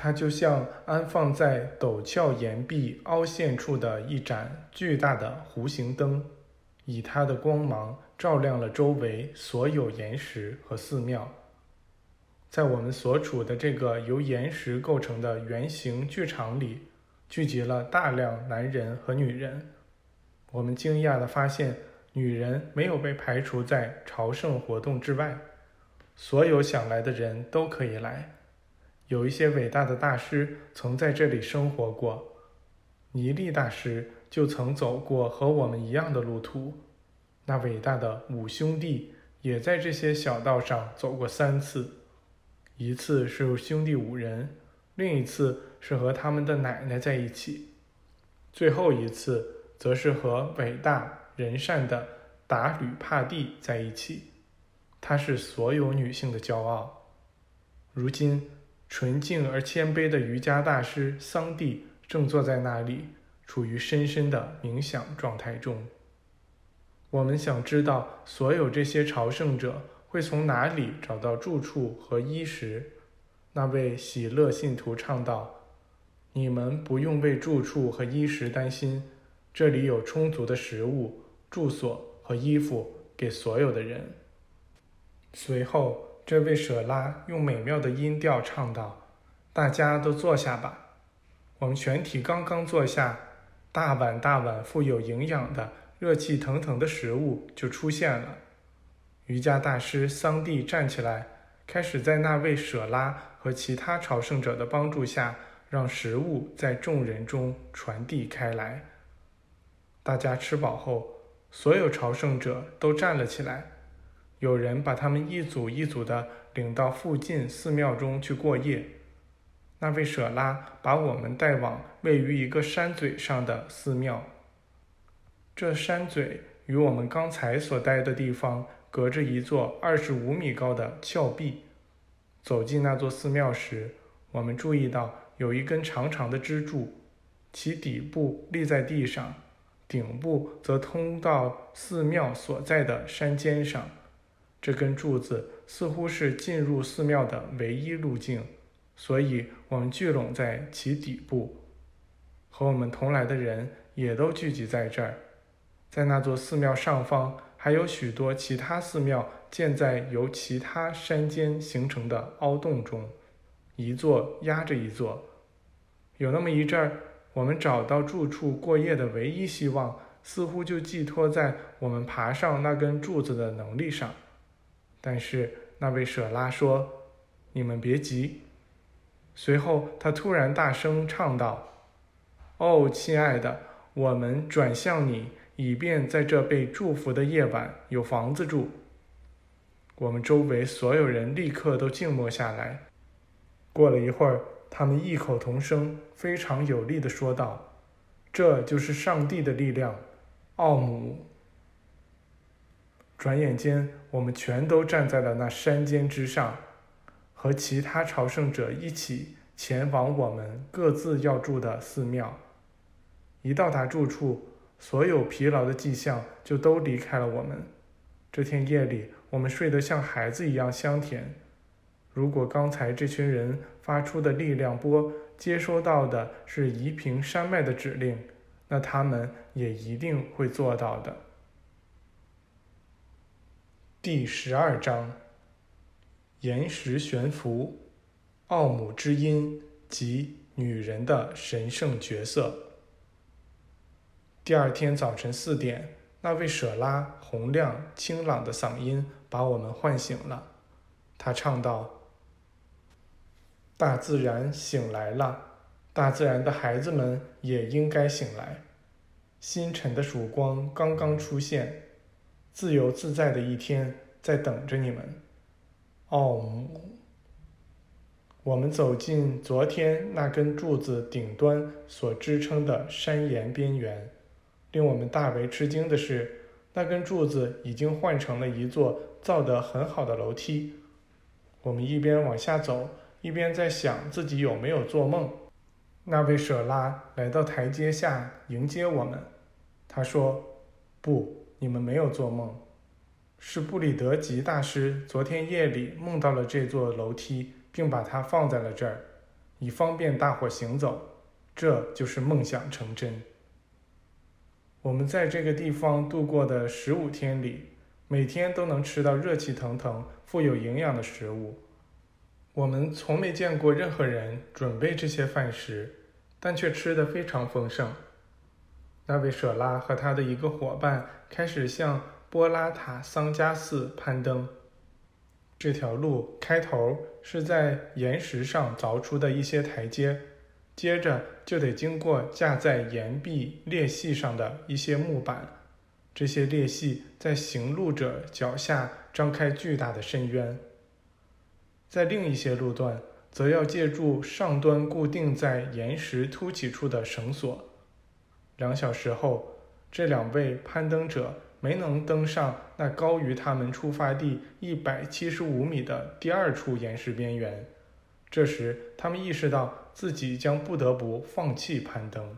它就像安放在陡峭岩壁凹陷处的一盏巨大的弧形灯，以它的光芒照亮了周围所有岩石和寺庙。在我们所处的这个由岩石构成的圆形剧场里，聚集了大量男人和女人。我们惊讶地发现，女人没有被排除在朝圣活动之外，所有想来的人都可以来。有一些伟大的大师曾在这里生活过，尼利大师就曾走过和我们一样的路途。那伟大的五兄弟也在这些小道上走过三次，一次是兄弟五人，另一次是和他们的奶奶在一起，最后一次则是和伟大仁善的达吕帕蒂在一起。她是所有女性的骄傲。如今。纯净而谦卑的瑜伽大师桑蒂正坐在那里，处于深深的冥想状态中。我们想知道，所有这些朝圣者会从哪里找到住处和衣食？那位喜乐信徒唱道：“你们不用为住处和衣食担心，这里有充足的食物、住所和衣服给所有的人。”随后。这位舍拉用美妙的音调唱道：“大家都坐下吧。”我们全体刚刚坐下，大碗大碗富有营养的、热气腾腾的食物就出现了。瑜伽大师桑蒂站起来，开始在那位舍拉和其他朝圣者的帮助下，让食物在众人中传递开来。大家吃饱后，所有朝圣者都站了起来。有人把他们一组一组的领到附近寺庙中去过夜。那位舍拉把我们带往位于一个山嘴上的寺庙。这山嘴与我们刚才所待的地方隔着一座二十五米高的峭壁。走进那座寺庙时，我们注意到有一根长长的支柱，其底部立在地上，顶部则通到寺庙所在的山尖上。这根柱子似乎是进入寺庙的唯一路径，所以我们聚拢在其底部。和我们同来的人也都聚集在这儿。在那座寺庙上方，还有许多其他寺庙建在由其他山间形成的凹洞中，一座压着一座。有那么一阵儿，我们找到住处过夜的唯一希望，似乎就寄托在我们爬上那根柱子的能力上。但是那位舍拉说：“你们别急。”随后他突然大声唱道：“哦，亲爱的，我们转向你，以便在这被祝福的夜晚有房子住。”我们周围所有人立刻都静默下来。过了一会儿，他们异口同声、非常有力地说道：“这就是上帝的力量，奥姆。”转眼间，我们全都站在了那山尖之上，和其他朝圣者一起前往我们各自要住的寺庙。一到达住处，所有疲劳的迹象就都离开了我们。这天夜里，我们睡得像孩子一样香甜。如果刚才这群人发出的力量波接收到的是夷平山脉的指令，那他们也一定会做到的。第十二章：岩石悬浮，奥姆之音及女人的神圣角色。第二天早晨四点，那位舍拉洪亮清朗的嗓音把我们唤醒了。他唱道：“大自然醒来了，大自然的孩子们也应该醒来。星辰的曙光刚刚出现。”自由自在的一天在等着你们，奥姆。我们走进昨天那根柱子顶端所支撑的山岩边缘。令我们大为吃惊的是，那根柱子已经换成了一座造得很好的楼梯。我们一边往下走，一边在想自己有没有做梦。那位舍拉来到台阶下迎接我们，他说：“不。”你们没有做梦，是布里德吉大师昨天夜里梦到了这座楼梯，并把它放在了这儿。以方便大伙行走。这就是梦想成真。我们在这个地方度过的十五天里，每天都能吃到热气腾腾、富有营养的食物。我们从没见过任何人准备这些饭食，但却吃得非常丰盛。那位舍拉和他的一个伙伴开始向波拉塔桑加寺攀登。这条路开头是在岩石上凿出的一些台阶。接着就得经过架在岩壁裂隙上的一些木板，这些裂隙在行路者脚下张开巨大的深渊。在另一些路段，则要借助上端固定在岩石凸起处的绳索。两小时后，这两位攀登者没能登上那高于他们出发地一百七十五米的第二处岩石边缘。这时，他们意识到自己将不得不放弃攀登。